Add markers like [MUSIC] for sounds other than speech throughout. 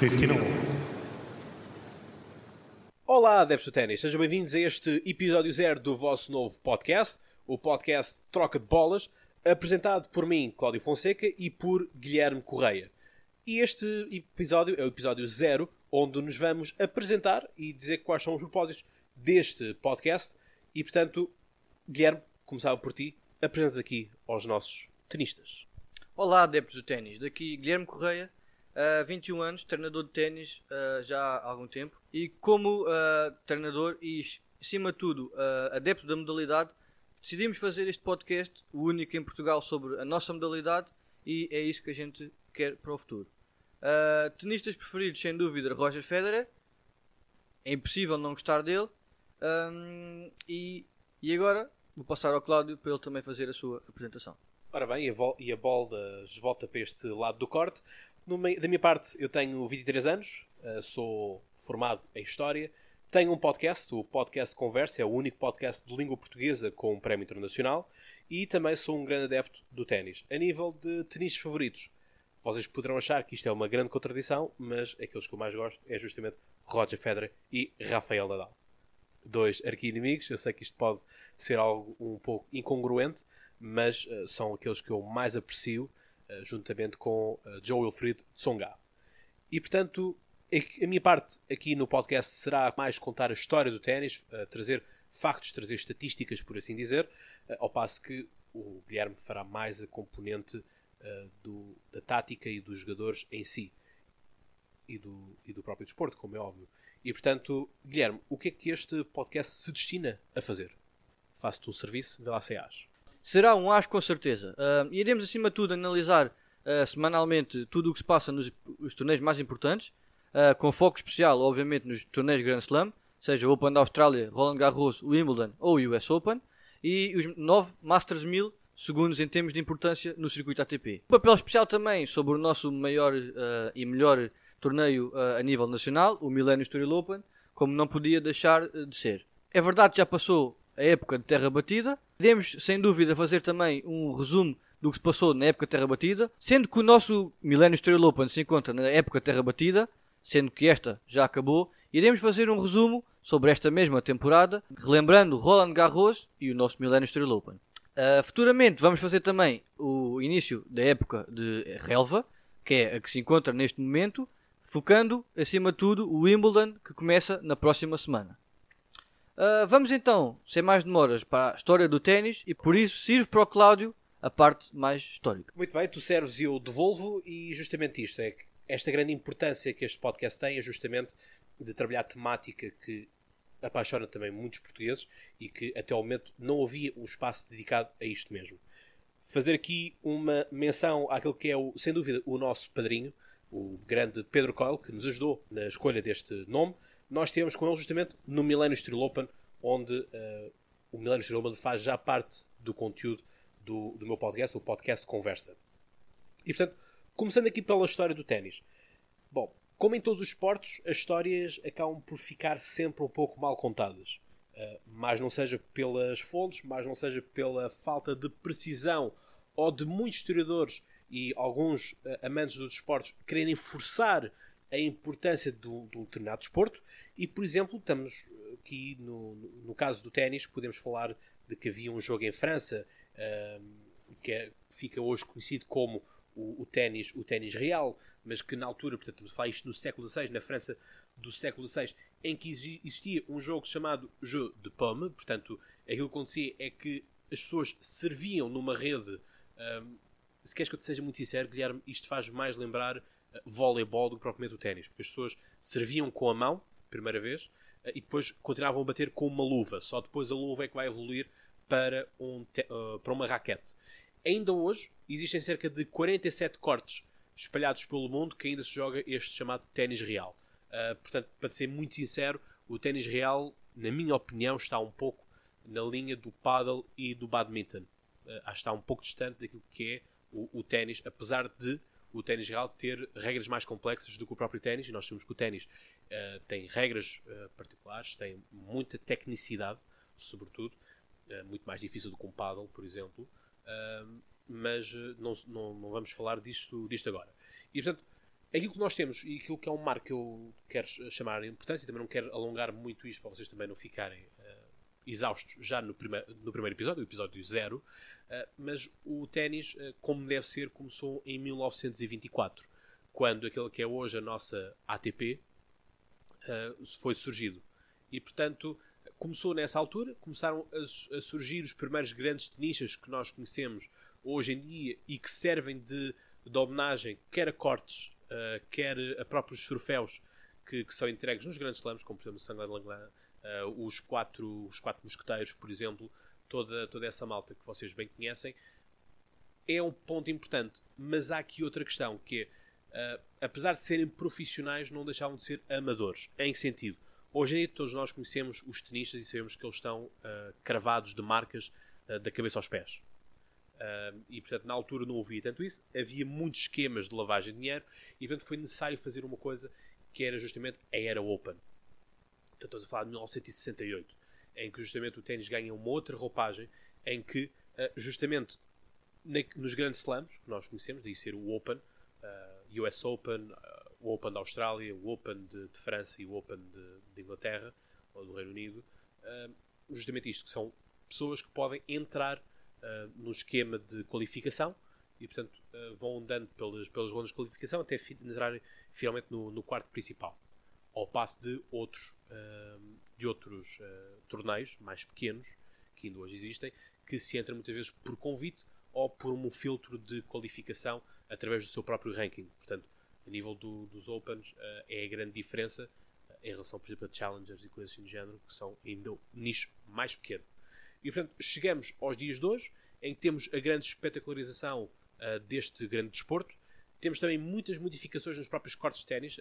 59. Olá, adeptos do ténis, sejam bem-vindos a este episódio zero do vosso novo podcast, o podcast Troca de Bolas, apresentado por mim, Cláudio Fonseca, e por Guilherme Correia. E este episódio é o episódio zero, onde nos vamos apresentar e dizer quais são os propósitos deste podcast. E, portanto, Guilherme, começava por ti, apresenta aqui aos nossos tenistas. Olá, adeptos do ténis. Daqui Guilherme Correia, uh, 21 anos, treinador de ténis uh, já há algum tempo. E como uh, treinador e, acima de tudo, adepto da modalidade, decidimos fazer este podcast, o único em Portugal sobre a nossa modalidade, e é isso que a gente quer para o futuro. Tenistas preferidos, sem dúvida, Roger Federer. É impossível não gostar dele. Um, e, e agora vou passar ao Cláudio para ele também fazer a sua apresentação. Ora bem, e a, e a bola volta para este lado do corte. Da minha parte, eu tenho 23 anos, uh, sou formado em História, tenho um podcast, o Podcast Conversa, é o único podcast de língua portuguesa com um prémio internacional, e também sou um grande adepto do ténis. A nível de tenistas favoritos, vocês poderão achar que isto é uma grande contradição, mas aqueles que eu mais gosto é justamente Roger Federer e Rafael Nadal. Dois arqui-inimigos, eu sei que isto pode ser algo um pouco incongruente, mas uh, são aqueles que eu mais aprecio, juntamente com uh, Joe Wilfried Tsonga. E portanto, a minha parte aqui no podcast será mais contar a história do ténis, trazer factos, trazer estatísticas, por assim dizer, ao passo que o Guilherme fará mais a componente do, da tática e dos jogadores em si e do, e do próprio desporto, como é óbvio. E portanto, Guilherme, o que é que este podcast se destina a fazer? Faço-te um serviço, vê lá se achas. Será um as com certeza. Uh, iremos acima de tudo analisar uh, semanalmente tudo o que se passa nos torneios mais importantes, uh, com foco especial, obviamente, nos torneios Grand Slam, seja Open da Austrália, Roland Garros, Wimbledon ou o US Open, e os nove Masters 1000 segundos em termos de importância no circuito ATP. Um papel especial também sobre o nosso maior e melhor torneio a nível nacional, o Millennium Story Open, como não podia deixar de ser. É verdade que já passou a época de terra batida. Iremos, sem dúvida, fazer também um resumo do que se passou na época de terra batida, sendo que o nosso Millennium Story Open se encontra na época de terra batida, sendo que esta já acabou. Iremos fazer um resumo sobre esta mesma temporada, relembrando Roland Garros e o nosso Millennium Story Open. Uh, futuramente vamos fazer também o início da época de relva, que é a que se encontra neste momento, focando, acima de tudo, o Wimbledon, que começa na próxima semana. Uh, vamos então, sem mais demoras, para a história do ténis e por isso sirve para o Cláudio a parte mais histórica. Muito bem, tu serves e eu devolvo e justamente isto é esta grande importância que este podcast tem é justamente de trabalhar temática que apaixona também muitos portugueses e que até ao momento não havia um espaço dedicado a isto mesmo. Fazer aqui uma menção àquele que é, o, sem dúvida, o nosso padrinho, o grande Pedro Coelho, que nos ajudou na escolha deste nome nós temos com ele justamente no Millennium Steel Open, onde uh, o Millennium Steel Open faz já parte do conteúdo do, do meu podcast, o podcast Conversa. E portanto, começando aqui pela história do ténis. Bom, como em todos os esportes, as histórias acabam por ficar sempre um pouco mal contadas. Uh, mais não seja pelas fontes, mais não seja pela falta de precisão ou de muitos historiadores e alguns uh, amantes dos esportes quererem forçar a importância de um, determinado desporto e, por exemplo, estamos aqui no, no caso do ténis, podemos falar de que havia um jogo em França que é, fica hoje conhecido como o, o ténis o ténis real, mas que na altura, portanto, estamos a falar isto no século XVI, na França do século XVI, em que existia um jogo chamado Jeu de Pomme, portanto, aquilo que acontecia é que as pessoas serviam numa rede. Um, se queres que eu te seja muito sincero, Guilherme, isto faz mais lembrar voleibol do que propriamente o ténis, porque as pessoas serviam com a mão, primeira vez, eh, e depois continuavam a bater com uma luva. Só depois a luva é que vai evoluir para, um uh, para uma raquete. Ainda hoje existem cerca de 47 cortes espalhados pelo mundo que ainda se joga este chamado ténis real. Uh, portanto, para ser muito sincero, o ténis real, na minha opinião, está um pouco na linha do paddle e do badminton. Uh, está um pouco distante daquilo que é o, o ténis, apesar de o ténis real ter regras mais complexas do que o próprio ténis, e nós sabemos que o ténis uh, tem regras uh, particulares, tem muita tecnicidade, sobretudo, uh, muito mais difícil do que um paddle, por exemplo, mas não, não, não, vamos falar disto, disto agora. E portanto, aquilo que nós temos e aquilo que é um marco que eu quero chamar de importância, e também não quero alongar muito isto para vocês também não ficarem uh, exaustos já no, prime no primeiro episódio, o episódio 0, uh, mas o ténis, uh, como deve ser, começou em 1924, quando aquele que é hoje a nossa ATP foi surgido. E portanto, começou nessa altura, começaram a, a surgir os primeiros grandes tenistas que nós conhecemos hoje em dia e que servem de, de homenagem quer a cortes, uh, quer a próprios troféus que, que, são entregues nos grandes slams, como por exemplo o Sanglin Langlan, uh, os, quatro, os quatro mosqueteiros, por exemplo, toda, toda essa malta que vocês bem conhecem, é um ponto importante. Mas há aqui outra questão, que é, uh, apesar de serem profissionais, não deixavam de ser amadores. Em que sentido? Hoje em dia todos nós conhecemos os tenistas e sabemos que eles estão uh, cravados de marcas uh, da cabeça aos pés. E portanto na altura não havia tanto isso, havia muitos esquemas de lavagem de dinheiro e portanto foi necessário fazer uma coisa que era justamente a Era Open. Portanto, estamos a falar de 1968, em que justamente o ténis ganha uma outra roupagem, em que justamente nos grandes slams que nós conhecemos, daí ser o Open, US Open, o Open da Austrália, o Open de, de França e o Open de, de, Inglaterra ou do Reino Unido, justamente isto, que são pessoas que podem entrar no esquema de qualificação e, portanto, vão andando pelas, pelas rondas de qualificação até entrarem finalmente no, no quarto principal. Ao passo de outros, de outros torneios mais pequenos, que ainda hoje existem, que se entram muitas vezes por convite ou por um filtro de qualificação através do seu próprio ranking. Portanto, a nível do, dos Opens uh, é a grande diferença uh, em relação, por exemplo, a Challengers e coisas assim do género, que são ainda um nicho mais pequeno. E portanto, chegamos aos dias de hoje, em que temos a grande espetacularização uh, deste grande desporto. Temos também muitas modificações nos próprios cortes de ténis.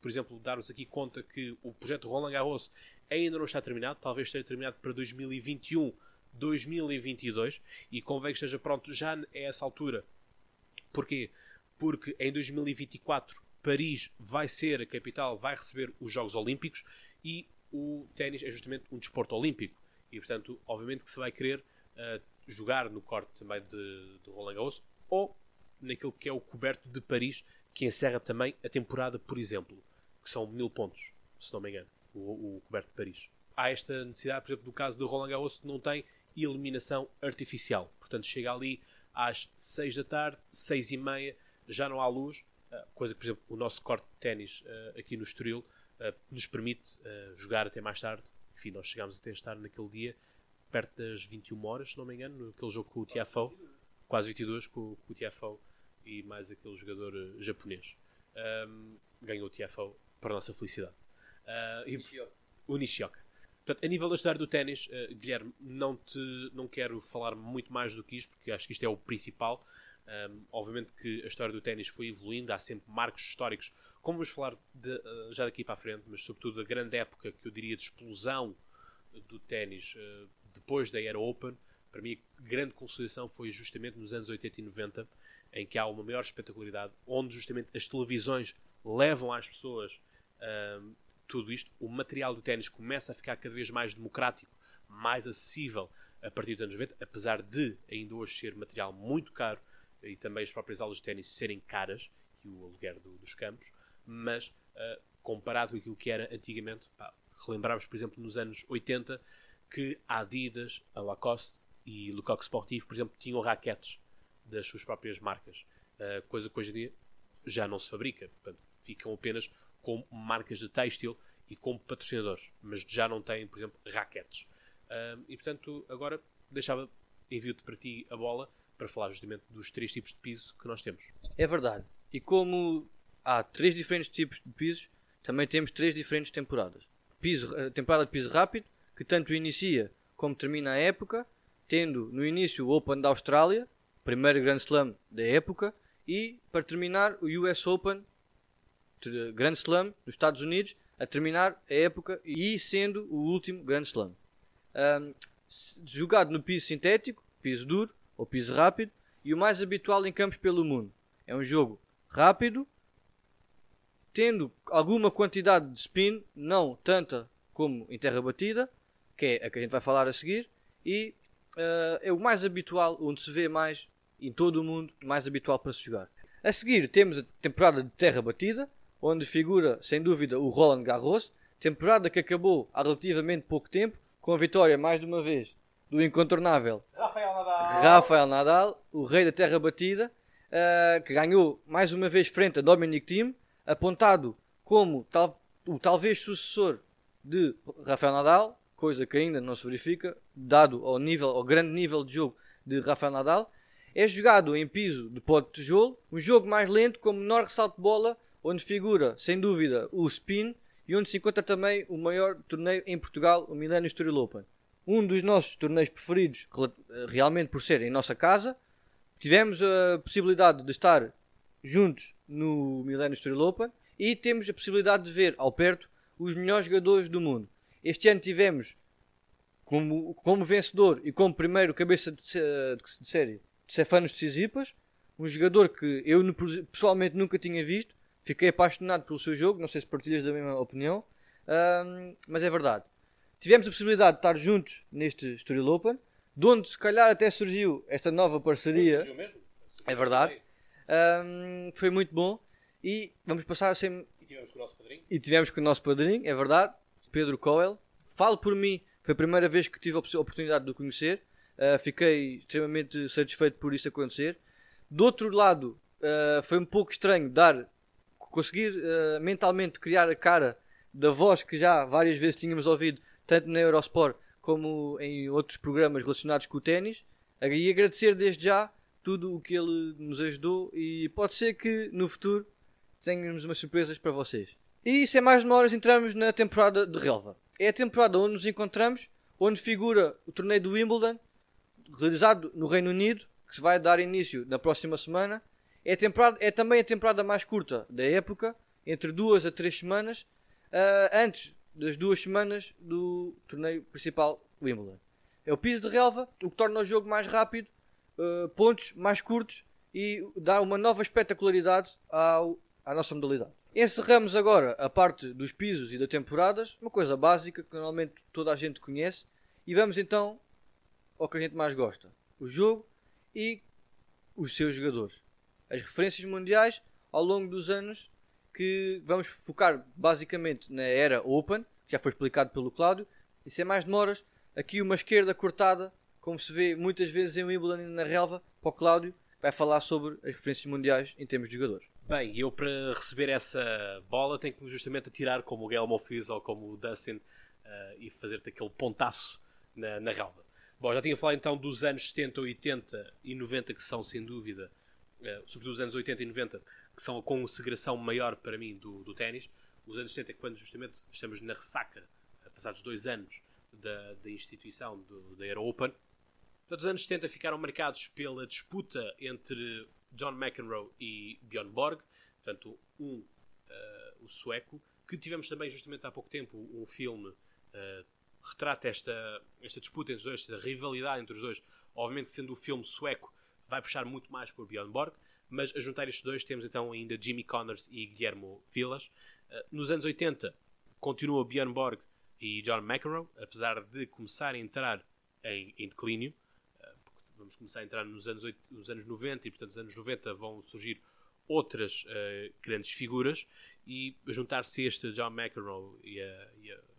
Por exemplo, dar-vos aqui conta que o projeto Roland Garros ainda não está terminado, talvez esteja terminado para 2021, 2022, e convém que esteja pronto já a essa altura. Porquê? porque em 2024 Paris vai ser a capital, vai receber os Jogos Olímpicos e o ténis é justamente um desporto olímpico. E, portanto, obviamente que se vai querer uh, jogar no corte também de, de Roland Garros ou naquilo que é o coberto de Paris, que encerra também a temporada, por exemplo, que são mil pontos, se não me engano, o, o coberto de Paris. Há esta necessidade, por exemplo, do caso de Roland Garros, que não tem iluminação artificial. Portanto, chega ali às 6 da tarde, 6 e meia, já não há luz, eh, coisa que, por exemplo, o nosso corte de ténis eh, aqui no Estoril eh, nos permite jogar até mais tarde. Enfim, nós chegámos até estar naquele dia perto das 21 horas, se não me engano, naquele jogo com o TFO, quase 22 com, com o TFO e mais aquele jogador japonês. Um, ganhou o TFO para a nossa felicidade. Uh, o Nishioka. Portanto, a nível da história do ténis, uh, Guilherme, não, te, não quero falar muito mais do que isto, porque acho que isto é o principal. Um, obviamente que a história do ténis foi evoluindo, há sempre marcos históricos, como vamos falar de, uh, já daqui para a frente, mas sobretudo a grande época que eu diria de explosão do ténis uh, depois da Era Open. Para mim, a grande consolidação foi justamente nos anos 80 e 90, em que há uma maior espetacularidade, onde justamente as televisões levam às pessoas tudo isto. O material do ténis começa a ficar cada vez mais democrático, mais acessível a partir dos anos 90, apesar de ainda hoje ser material muito caro e também as próprias aulas de ténis serem caras e o aluguer do, dos campos, mas uh, comparado com aquilo que era antigamente, pá, relembramos, por exemplo, nos anos 80 que a Adidas, a Lacoste e Lecoq Sportivo, por exemplo, tinham raquetes das suas próprias marcas, uh, coisa que hoje em dia já não se fabrica, portanto, ficam apenas com marcas de têxtil e como patrocinadores, mas já não têm, por exemplo, raquetes. Uh, e portanto, agora deixava, envio-te para ti a bola para falar justamente dos três tipos de piso que nós temos. É verdade. E como há três diferentes tipos de pisos, também temos três diferentes temporadas. Piso, a temporada de piso rápido, que tanto inicia como termina a época, tendo no início o Open da Austrália, primeiro Grand Slam da época, e para terminar o US Open, Grand Slam dos Estados Unidos, a terminar a época e sendo o último Grand Slam. Um, jogado no piso sintético, piso duro, ou piso rápido, e o mais habitual em campos pelo mundo. É um jogo rápido, tendo alguma quantidade de spin, não tanta como em terra batida, que é a que a gente vai falar a seguir, e uh, é o mais habitual, onde se vê mais em todo o mundo, mais habitual para se jogar. A seguir temos a temporada de Terra Batida, onde figura, sem dúvida, o Roland Garros, temporada que acabou há relativamente pouco tempo, com a vitória, mais de uma vez, do incontornável Rafael Nadal. Rafael Nadal, o rei da terra batida, uh, que ganhou mais uma vez frente a Dominic Thiem, apontado como tal, o talvez sucessor de Rafael Nadal, coisa que ainda não se verifica, dado ao, nível, ao grande nível de jogo de Rafael Nadal. É jogado em piso de pó de tijolo, um jogo mais lento com menor ressalto de bola, onde figura, sem dúvida, o spin e onde se encontra também o maior torneio em Portugal, o Millennium Story Open. Um dos nossos torneios preferidos, realmente por ser em nossa casa. Tivemos a possibilidade de estar juntos no Millennium Story Open e temos a possibilidade de ver ao perto os melhores jogadores do mundo. Este ano tivemos como, como vencedor e como primeiro cabeça de, de série de Cefanos de Sisipas, um jogador que eu pessoalmente nunca tinha visto. Fiquei apaixonado pelo seu jogo, não sei se partilhas da mesma opinião, um, mas é verdade. Tivemos a possibilidade de estar juntos neste Estoril Open, de onde se calhar até surgiu esta nova parceria. Surgiu mesmo? É verdade. Um, foi muito bom. E vamos passar a ser. E tivemos com o nosso padrinho. E tivemos com o nosso padrinho, é verdade, Pedro Coel. Falo por mim, foi a primeira vez que tive a oportunidade de o conhecer. Uh, fiquei extremamente satisfeito por isso acontecer. Do outro lado, uh, foi um pouco estranho dar, conseguir uh, mentalmente criar a cara da voz que já várias vezes tínhamos ouvido, tanto na Eurosport como em outros programas relacionados com o ténis. E agradecer desde já tudo o que ele nos ajudou e pode ser que no futuro tenhamos umas surpresas para vocês. E sem mais demoras entramos na temporada de relva. É a temporada onde nos encontramos, onde figura o torneio do Wimbledon, realizado no Reino Unido, que se vai dar início na próxima semana. É, temporada, é também a temporada mais curta da época, entre duas a três semanas, uh, antes das duas semanas do torneio principal Wimbledon. É o piso de relva, o que torna o jogo mais rápido, uh, pontos mais curtos e dá uma nova espetacularidade ao, à nossa modalidade. Encerramos agora a parte dos pisos e das temporadas, uma coisa básica que normalmente toda a gente conhece, e vamos então ao que a gente mais gosta: o jogo e os seus jogadores. As referências mundiais ao longo dos anos que vamos focar basicamente na era Open, que já foi explicado pelo Cláudio, e sem mais demoras, aqui uma esquerda cortada, como se vê muitas vezes em Wimbledon na relva, para o Cláudio, vai falar sobre as referências mundiais em termos de jogadores. Bem, eu para receber essa bola tenho que justamente atirar como o Guilherme fez ou como o Dustin uh, e fazer-te aquele pontaço na, na relva. Bom, já tinha falado então dos anos 70, 80 e 90 que são sem dúvida, sobretudo os anos 80 e 90, que são a consagração maior para mim do, do ténis. Os anos 70 é quando justamente estamos na ressaca, eh, passados dois anos da, da instituição do, da Euro Open. Portanto, os anos 70 ficaram marcados pela disputa entre John McEnroe e Bjorn Borg, portanto, um, uh, o sueco, que tivemos também justamente há pouco tempo um filme uh, retrata esta, esta disputa entre os dois, esta rivalidade entre os dois. Obviamente, sendo o filme sueco, vai puxar muito mais por Bjorn Borg, mas a juntar estes dois temos então ainda Jimmy Connors e Guillermo Vilas. Uh, nos anos 80 continua Bjorn Borg e John McEnroe, apesar de começar a entrar em, em declínio. Uh, vamos começar a entrar nos anos, 8, nos anos 90 e, portanto, nos anos 90 vão surgir outras uh, grandes figuras e juntar-se este John McEnroe e a,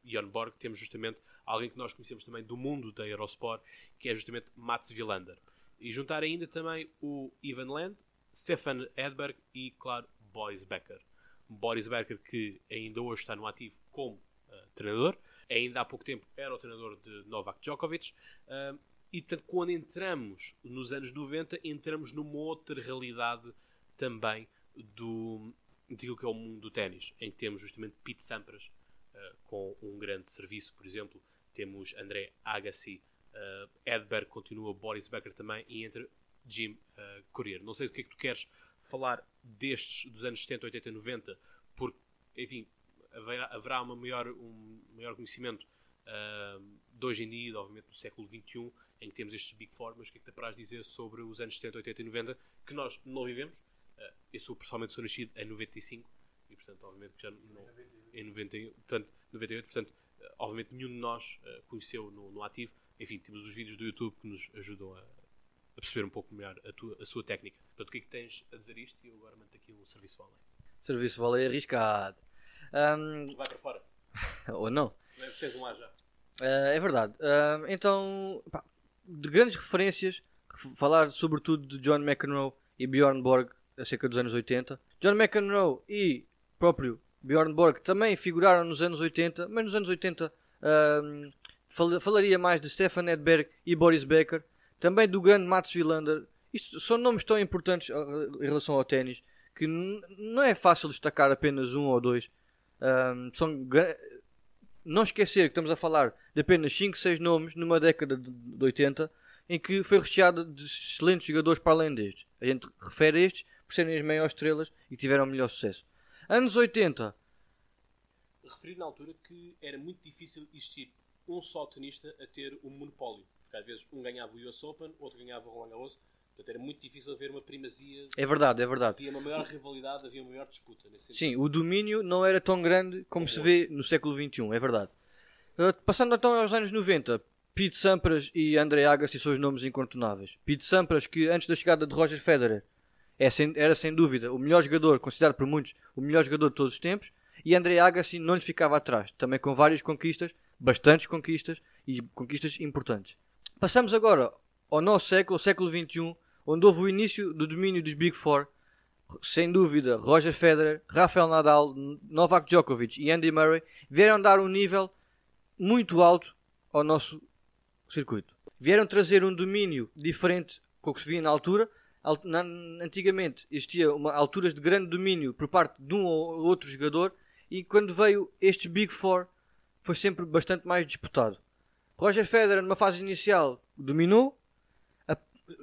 e a Borg, temos justamente alguém que nós conhecemos também do mundo da Eurosport, que é justamente Mats Wilander. E juntar ainda também o Ivan Land, Stefan Edberg e, claro, Boris Becker. Boris Becker que ainda hoje está no ativo como uh, treinador, ainda há pouco tempo era o treinador de Novak Djokovic, uh, e portanto quando entramos nos anos 90, entramos numa outra realidade também do, daquilo que é o mundo do ténis, em que temos justamente Pete Sampras, uh, com um grande serviço, por exemplo, temos André Agassi, uh, Edberg continua, Boris Becker também, e entre Jim uh, Courier. Não sei do que é que tu queres falar destes dos anos 70, 80 e 90, porque, enfim, haverá, haverá uma maior, um maior conhecimento uh, de hoje em dia, obviamente do século XXI, em que temos estes Big Four, mas o que é que te parás dizer sobre os anos 70, 80 e 90, que nós não vivemos? Uh, eu sou, pessoalmente, sou nascido em 95, e, portanto, obviamente, que já não... Em 91, portanto, 98, portanto, obviamente nenhum de nós conheceu no, no, ativo. Enfim, temos os vídeos do YouTube que nos ajudam a, perceber um pouco melhor a, tua, a sua técnica. Portanto, o que é que tens a dizer isto? E eu agora mando aqui um serviço vôlei. Serviço vôlei arriscado. Um, Vai para fora. [LAUGHS] ou não. Tens um A já. Uh, é verdade. Uh, então, pá, de grandes referências, falar sobretudo de John McEnroe e Bjorn Borg acerca dos anos 80. John McEnroe e próprio Bjorn Borg também figuraram nos anos 80, mas nos anos 80 uh, fal falaria mais de Stefan Edberg e Boris Becker, também do grande Mats Wilander. Isto são nomes tão importantes em relação ao ténis que não é fácil destacar apenas um ou dois. são não esquecer que estamos a falar de apenas 5, 6 nomes numa década de 80 em que foi recheada de excelentes jogadores para além destes. A gente refere a estes por serem as maiores estrelas e tiveram melhor sucesso. Anos 80. Referi na altura que era muito difícil existir um só tenista a ter um monopólio. Porque às vezes um ganhava o US Open, outro ganhava o Roland Garros. Portanto, era muito difícil haver uma primazia. É verdade, é verdade. Havia uma maior rivalidade, havia uma maior disputa. Sim, o domínio não era tão grande como, como se vê no século XXI, é verdade. Uh, passando então aos anos 90, Pete Sampras e André Agassi são os nomes incontornáveis. Pete Sampras, que antes da chegada de Roger Federer é sem, era sem dúvida o melhor jogador, considerado por muitos o melhor jogador de todos os tempos, e André Agassi não lhe ficava atrás, também com várias conquistas, bastantes conquistas e conquistas importantes. Passamos agora ao nosso século, o século XXI, onde houve o início do domínio dos Big Four, sem dúvida, Roger Federer, Rafael Nadal, Novak Djokovic e Andy Murray vieram dar um nível muito alto ao nosso circuito. Vieram trazer um domínio diferente com o que se via na altura. Antigamente existia uma, alturas de grande domínio por parte de um ou outro jogador e quando veio este Big Four foi sempre bastante mais disputado. Roger Federer numa fase inicial dominou, a,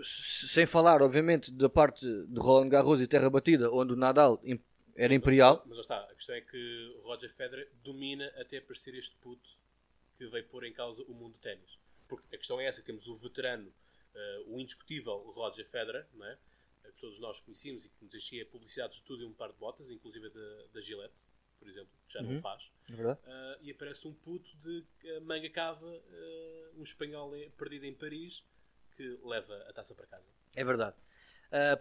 sem falar obviamente da parte de Roland Garros e Terra Batida, onde o Nadal era imperial. Mas, mas está, a questão é que Roger Federer domina até aparecer este puto que veio pôr em causa o mundo do ténis. Porque a questão é essa, temos o veterano, uh, o indiscutível Roger Federer, não é? Que todos nós conhecemos e que nos enchia publicidades de tudo e um par de botas, inclusive da, da Gillette, por exemplo, que já uhum. não faz. É uh, e aparece um puto de manga cava, uh, um espanhol perdido em Paris, que leva a taça para casa. É verdade.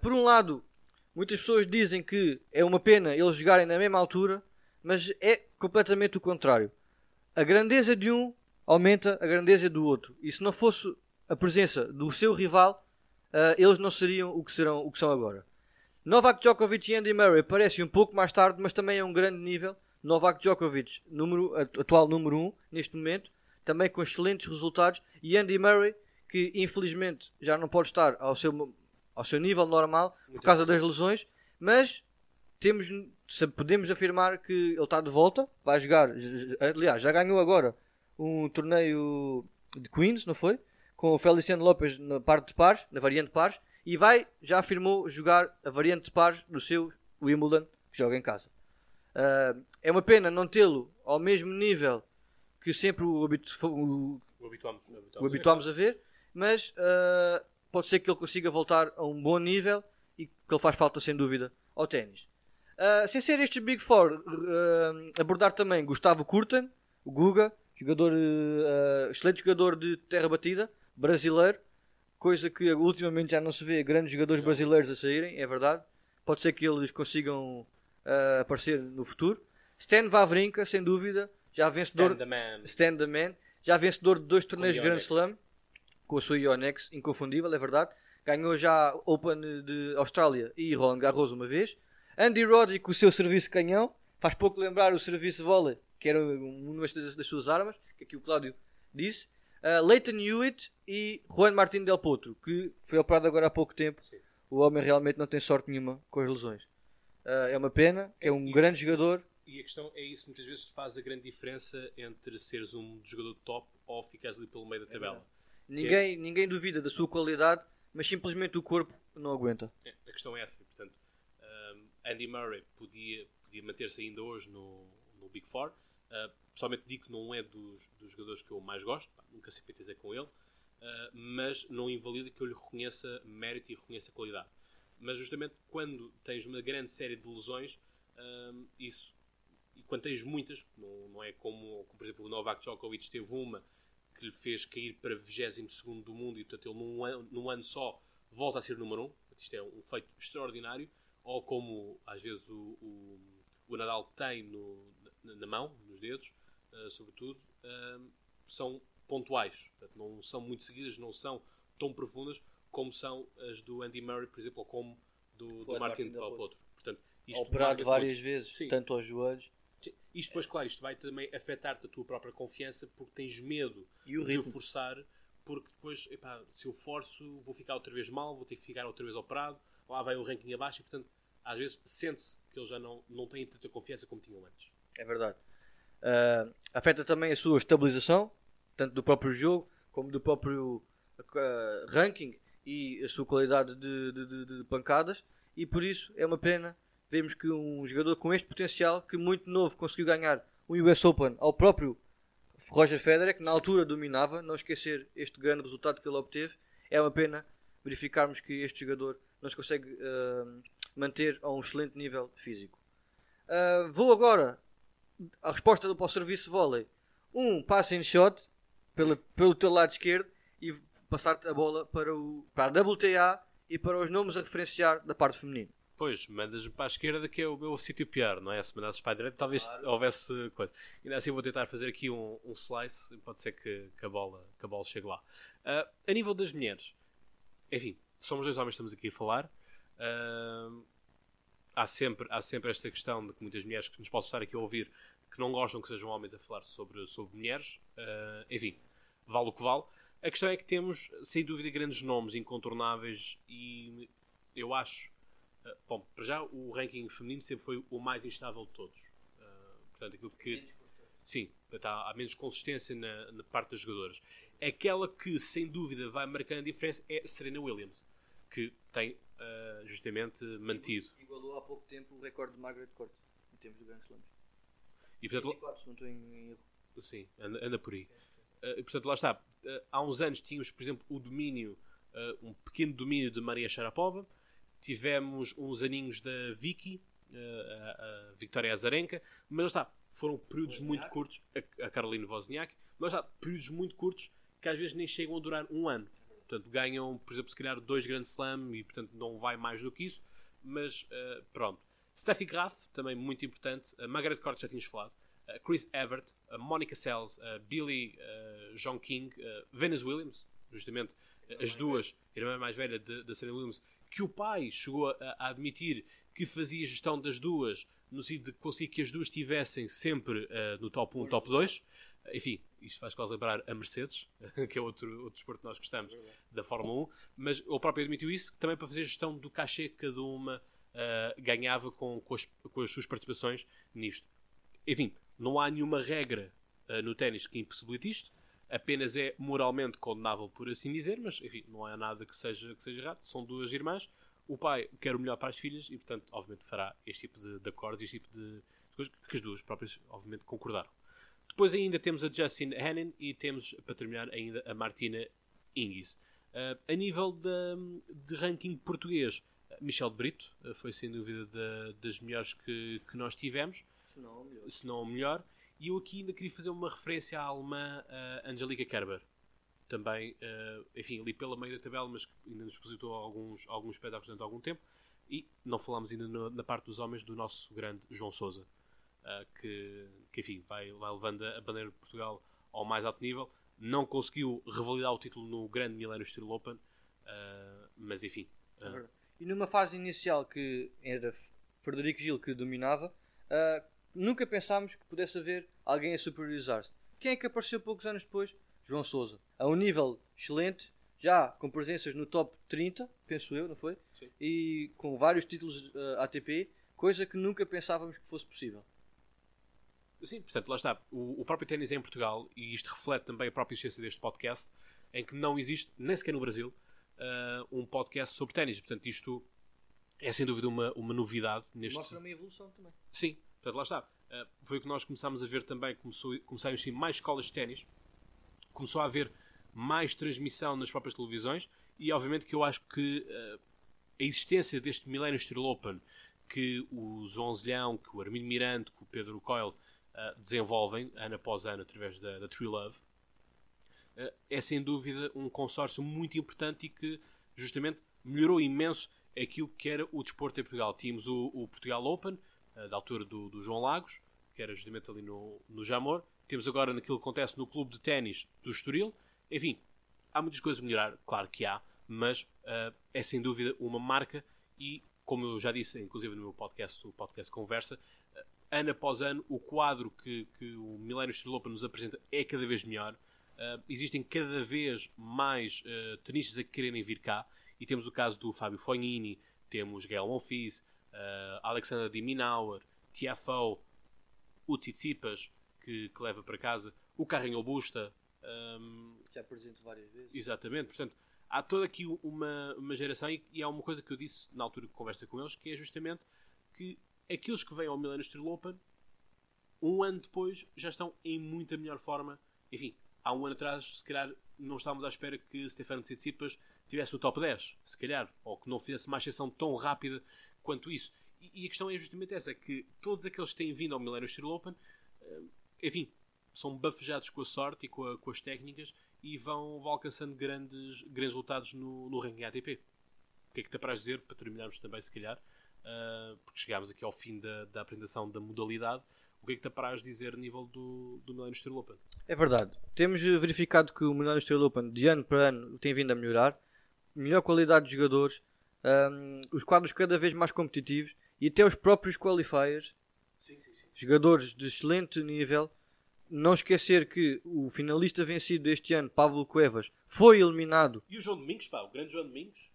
por um lado, muitas pessoas dizem que é uma pena eles jogarem na mesma altura, mas é completamente o contrário. A grandeza de um aumenta a grandeza do outro. E se não fosse a presença do seu rival, uh, eles não seriam o que, serão, o que são agora. Novak Djokovic e Andy Murray parecem um pouco mais tarde, mas também é um grande nível. Novak Djokovic, número, atual número 1 um, neste momento, também com excelentes resultados. E Andy Murray, que infelizmente já não pode estar ao seu, ao seu nível normal Muito por causa das lesões, mas temos, podemos afirmar que ele está de volta, vai jogar. Aliás, já ganhou agora um torneio de Queens, não foi? Com o Feliciano Lopes na parte de pares, na variante de pares, e vai, já afirmou, jogar a variante de pares do seu Wimbledon, que joga em casa. Uh, é uma pena não tê-lo ao mesmo nível que sempre o, habitu o, o habituamos, o habituamos a ver, mas uh, pode ser que ele consiga voltar a um bom nível e que ele faz falta sem dúvida ao ténis. Uh, sem ser este Big Four, abordar também Gustavo Kurten, o Guga, Jogador, excelente jogador de terra batida, brasileiro, coisa que ultimamente já não se vê grandes jogadores brasileiros a saírem, é verdade. Pode ser que eles consigam uh, aparecer no futuro. Stan Wawrinka, sem dúvida, já vencedor. Stan the Man. The Man já vencedor de dois torneios de Grand Slam, com a sua Yonex, inconfundível, é verdade. Ganhou já Open de Austrália e Roland Garros uma vez. Andy Roddick com o seu serviço canhão, faz pouco lembrar o serviço volley que era uma das, das suas armas, que aqui o Cláudio disse. Uh, Leighton Hewitt e Juan Martín Del Potro, que foi operado agora há pouco tempo. Sim. O homem realmente não tem sorte nenhuma com as lesões. Uh, é uma pena, é um isso, grande jogador. E a questão é isso, muitas vezes faz a grande diferença entre seres um jogador top ou ficares ali pelo meio da é tabela. É ninguém, é... ninguém duvida da sua qualidade, mas simplesmente o corpo não aguenta. É, a questão é essa, portanto, um, Andy Murray podia, podia manter-se ainda hoje no, no Big Four, Uh, pessoalmente digo que não é dos, dos jogadores que eu mais gosto, pá, nunca simpatizei com ele, uh, mas não invalida que eu lhe reconheça mérito e reconheça qualidade. Mas justamente quando tens uma grande série de lesões, uh, isso, e quando tens muitas, não, não é como, como, por exemplo, o Novak Djokovic teve uma que lhe fez cair para 22 do mundo e portanto ele num ano, num ano só volta a ser número 1. Um. Isto é um feito extraordinário. Ou como às vezes o, o, o Nadal tem no, na, na, mão, nos dedos, sobretudo, uh, são pontuais. Portanto, não são muito seguidas, não são tão profundas como são as do Andy Murray, por exemplo, ou como do, do Martin Del Potro. Portanto, Operado várias muito. vezes, Sim. tanto aos joelhos. Isto depois, claro, isto vai também afetar-te a tua própria confiança porque tens medo de o forçar, porque depois, epá, se eu forço, vou ficar outra vez mal, vou ter que ficar outra vez operado, lá vai o ranking abaixo e, portanto, às vezes sente-se que eles já não, não têm tanta confiança como tinham antes. É verdade. Uh, afeta também a sua estabilização, tanto do próprio jogo como do próprio uh, ranking e a sua qualidade de, de, de, de pancadas, e por isso é uma pena vemos que um jogador com este potencial, que muito novo conseguiu ganhar o US Open ao próprio Roger Federer, que na altura dominava, não esquecer este grande resultado que ele obteve, é uma pena verificarmos que este jogador não se consegue uh, manter a um excelente nível físico. Uh, vou agora à resposta para o serviço vôlei. Um passing shot pelo, pelo teu lado esquerdo e passar-te a bola para, o, para a WTA e para os nomes a referenciar da parte feminina. Pois, mandas-me para a esquerda que é o meu sítio pior, não é? Se mandasses para a direita talvez claro. houvesse coisa. Ainda assim vou tentar fazer aqui um, um slice, pode ser que, que, a bola, que a bola chegue lá. Uh, a nível das mulheres, enfim, somos dois homens que estamos aqui a falar. Uh, há, sempre, há sempre esta questão de que muitas mulheres que nos possam estar aqui a ouvir que não gostam que sejam homens a falar sobre, sobre mulheres. Uh, enfim, vale o que vale. A questão é que temos, sem dúvida, grandes nomes incontornáveis e eu acho ah, bom, para já o ranking feminino sempre foi o mais instável de todos. Uh, portanto, aquilo que. Sim, está, há menos consistência na, na, parte das jogadoras. Aquela que, sem dúvida, vai marcando a diferença é Serena Williams, que tem uh, justamente mantido. Há pouco tempo o recorde de Margaret Court, em termos de Grand Slams. E, portanto, 24, se não estou em erro. Sim, anda, anda por aí. Uh, portanto, lá está. há uns anos tínhamos, por exemplo, o domínio, um pequeno domínio de Maria Sharapova tivemos uns aninhos da Vicky, a, a Victoria Azarenka, mas está, foram períodos Wozniak. muito curtos, a, a Caroline Wozniak, mas está, períodos muito curtos que às vezes nem chegam a durar um ano. Portanto, ganham, por exemplo, se calhar dois Grand Slam e, portanto, não vai mais do que isso, mas uh, pronto. Steffi Graf, também muito importante, a Margaret Court já tínhamos falado, uh, Chris Evert, Monica Sells, Billy uh, John King, Venus Williams, justamente as duas, a irmã mais velha da Serena Williams, que o pai chegou a, a, admitir que fazia gestão das duas, no sentido de conseguir que as duas estivessem sempre uh, no top 1, top 2. Enfim, isto faz quase lembrar a Mercedes, [LAUGHS] que é outro, outro desporto que nós gostamos, da Fórmula 1, mas o próprio admitiu isso também para fazer gestão do cachê que cada uma uh, ganhava com, com as, com, as, suas participações nisto. Enfim, não há nenhuma regra uh, no ténis que impossibilite isto, apenas é moralmente condenável, por assim dizer, mas enfim, não há nada que seja, que seja errado. São duas irmãs, o pai quer o melhor para as filhas e, portanto, obviamente fará este tipo de, de acordos, este tipo de, coisas que as duas próprias, obviamente, concordaram. Depois ainda temos a Justin Hannon e temos, para terminar, ainda a Martina Hingis. Uh, a nível de, de ranking português, Michel de Brito uh, foi sem dúvida da, das melhores que, que nós tivemos. Se não o melhor. Se não o melhor. E eu aqui ainda queria fazer uma referência à alemã uh, Angelica Kerber. Também, enfim, ali pela meio da tabela, mas ainda nos expositou alguns, alguns espetáculos durante algum tempo. E não falámos ainda no, na parte dos homens do nosso grande João Sousa, uh, que, que, enfim, vai, vai levando a bandeira de Portugal ao mais alto nível. Não conseguiu revalidar o título no grande Millennium Steel Open, uh, mas enfim. É e numa fase inicial que era Frederico Gil que dominava, nunca pensámos que pudesse haver alguém a superiorizar-se. Quem é que apareceu poucos anos depois? João Souza. A um nível excelente, já com presenças no top 30, penso eu, não foi? Sim. E com vários títulos uh, eh, ATP, coisa que nunca pensávamos que fosse possível. Sim, portanto, lá está. O, o próprio ténis em Portugal, e isto reflete também a própria essência deste podcast, em que não existe, nem sequer no Brasil, uh, um podcast sobre ténis. Portanto, isto é sem dúvida uma, uma novidade neste. Mostra uma evolução também. Sim, Portanto, lá está. Uh, foi o que nós começámos a ver também. Começou, começaram a existir mais escolas de ténis. Começou a haver mais transmissão nas próprias televisões. E, obviamente, que eu acho que uh, a existência deste Millennium Steel Open que o João Zelhão, que o Armindo Miranda, que o Pedro Coyle uh, desenvolvem ano após ano através da, da True Love, uh, é sem dúvida um consórcio muito importante e que justamente melhorou imenso aquilo que era o desporto em Portugal. Tínhamos o, o Portugal Open, uh, da altura do, do, João Lagos, que era justamente ali no, no Jamor. Temos agora naquilo que acontece no clube de ténis do Estoril. Enfim, há muitas coisas a melhorar, claro que há, mas uh, é sem dúvida uma marca e, como eu já disse, inclusive no meu podcast, o podcast Conversa, ano após ano, o quadro que, que o Milênio Estoril Open nos apresenta é cada vez melhor. Uh, existem cada vez mais uh, tenistas a quererem vir cá e temos o caso do Fábio Fognini, temos Gael Monfils, uh, Alexander de Minauer, Tiafoe, o Tsitsipas, que, que, leva para casa, o Carrinho Busta. Um, Já apresento várias vezes. Exatamente, portanto, há toda aqui uma, uma geração e, e há uma coisa que eu disse na altura que conversa com eles, que é justamente que aqueles que vêm ao Millennium Street Open, um ano depois, já estão em muita melhor forma. Enfim, há um ano atrás, se calhar, não estávamos à espera que Stefano Tsitsipas tivesse o top 10, se calhar, ou que não fizesse uma ascensão tão rápida quanto isso. E, a questão é justamente essa, que todos aqueles que têm vindo ao Millennium Steel Open, eh, enfim, são bafejados com a sorte e com, a, com as técnicas e vão, vão, alcançando grandes, grandes resultados no, no ranking ATP. O que é que te apraz dizer, para terminarmos também, se calhar, uh, porque chegámos aqui ao fim da, da apresentação da modalidade, o que é que te apraz dizer a nível do, do Millennium Steel Open? É verdade. Temos verificado que o Millennium Steel Open, de ano para ano, tem vindo a melhorar. Melhor qualidade de jogadores, um, os quadros cada vez mais competitivos e até os próprios qualifiers. Sim, sim, sim. Jogadores de excelente nível. Não esquecer que o finalista vencido deste ano, Pablo Cuevas, foi eliminado. E o João Domingos, pá, o grande João Domingos.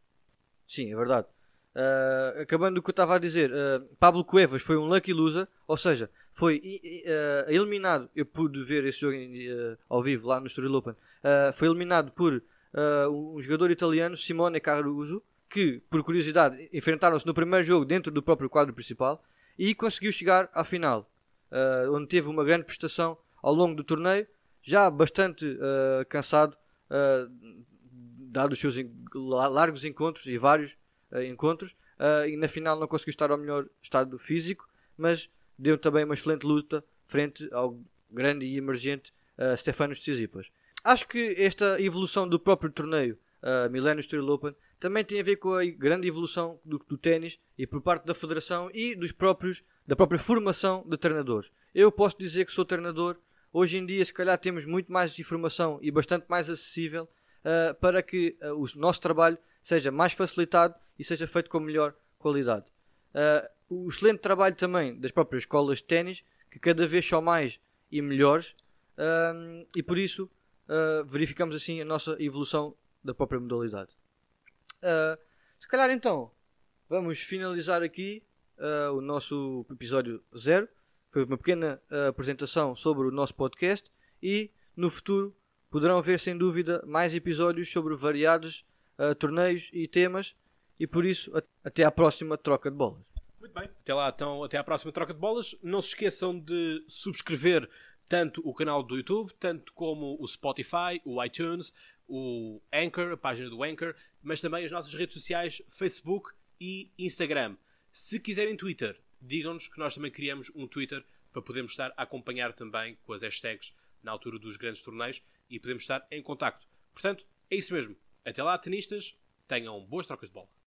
Sim, é verdade. Uh, acabando o que eu estava a dizer, uh, Pablo Cuevas foi um lucky loser, ou seja, foi uh, eliminado. Eu pude ver esse jogo ao vivo lá no Story Open. foi eliminado por um jogador italiano, Simone Caruso, que, por curiosidade, enfrentaram-se no primeiro jogo dentro do próprio quadro principal e conseguiu chegar à final, onde teve uma grande prestação ao longo do torneio, já bastante cansado, dado os seus largos encontros e vários encontros, e na final não conseguiu estar ao melhor estado físico, mas deu também uma excelente luta frente ao grande e emergente uh, Stefanos Tsitsipas. Acho que esta evolução do próprio torneio uh, Millennium Steel Open também tem a ver com a grande evolução do, do ténis e por parte da federação e dos próprios da própria formação de treinadores. Eu posso dizer que sou treinador. Hoje em dia, se calhar, temos muito mais informação e bastante mais acessível uh, para que uh, o nosso trabalho seja mais facilitado e seja feito com melhor qualidade. Uh, o excelente trabalho também das próprias escolas de ténis, que cada vez são mais e melhores, um, e por isso uh, verificamos assim a nossa evolução da própria modalidade. Uh, se calhar então vamos finalizar aqui uh, o nosso episódio zero. Foi uma pequena apresentação sobre o nosso podcast e no futuro poderão ver sem dúvida mais episódios sobre variados torneios e temas e por isso até à próxima troca de bolas. Muito bem. Até lá, então, até à próxima troca de bolas. Não se esqueçam de subscrever tanto o canal do YouTube, tanto como o Spotify, o iTunes, o Anchor, a página do Anchor, mas também as nossas redes sociais, Facebook e Instagram. Se quiserem Twitter, digam-nos que nós também criamos um Twitter para podermos estar a acompanhar também com as hashtags na altura dos grandes torneios e podemos estar em contacto. Portanto, é isso mesmo. Até lá, tenistas, tenham boas trocas de bola.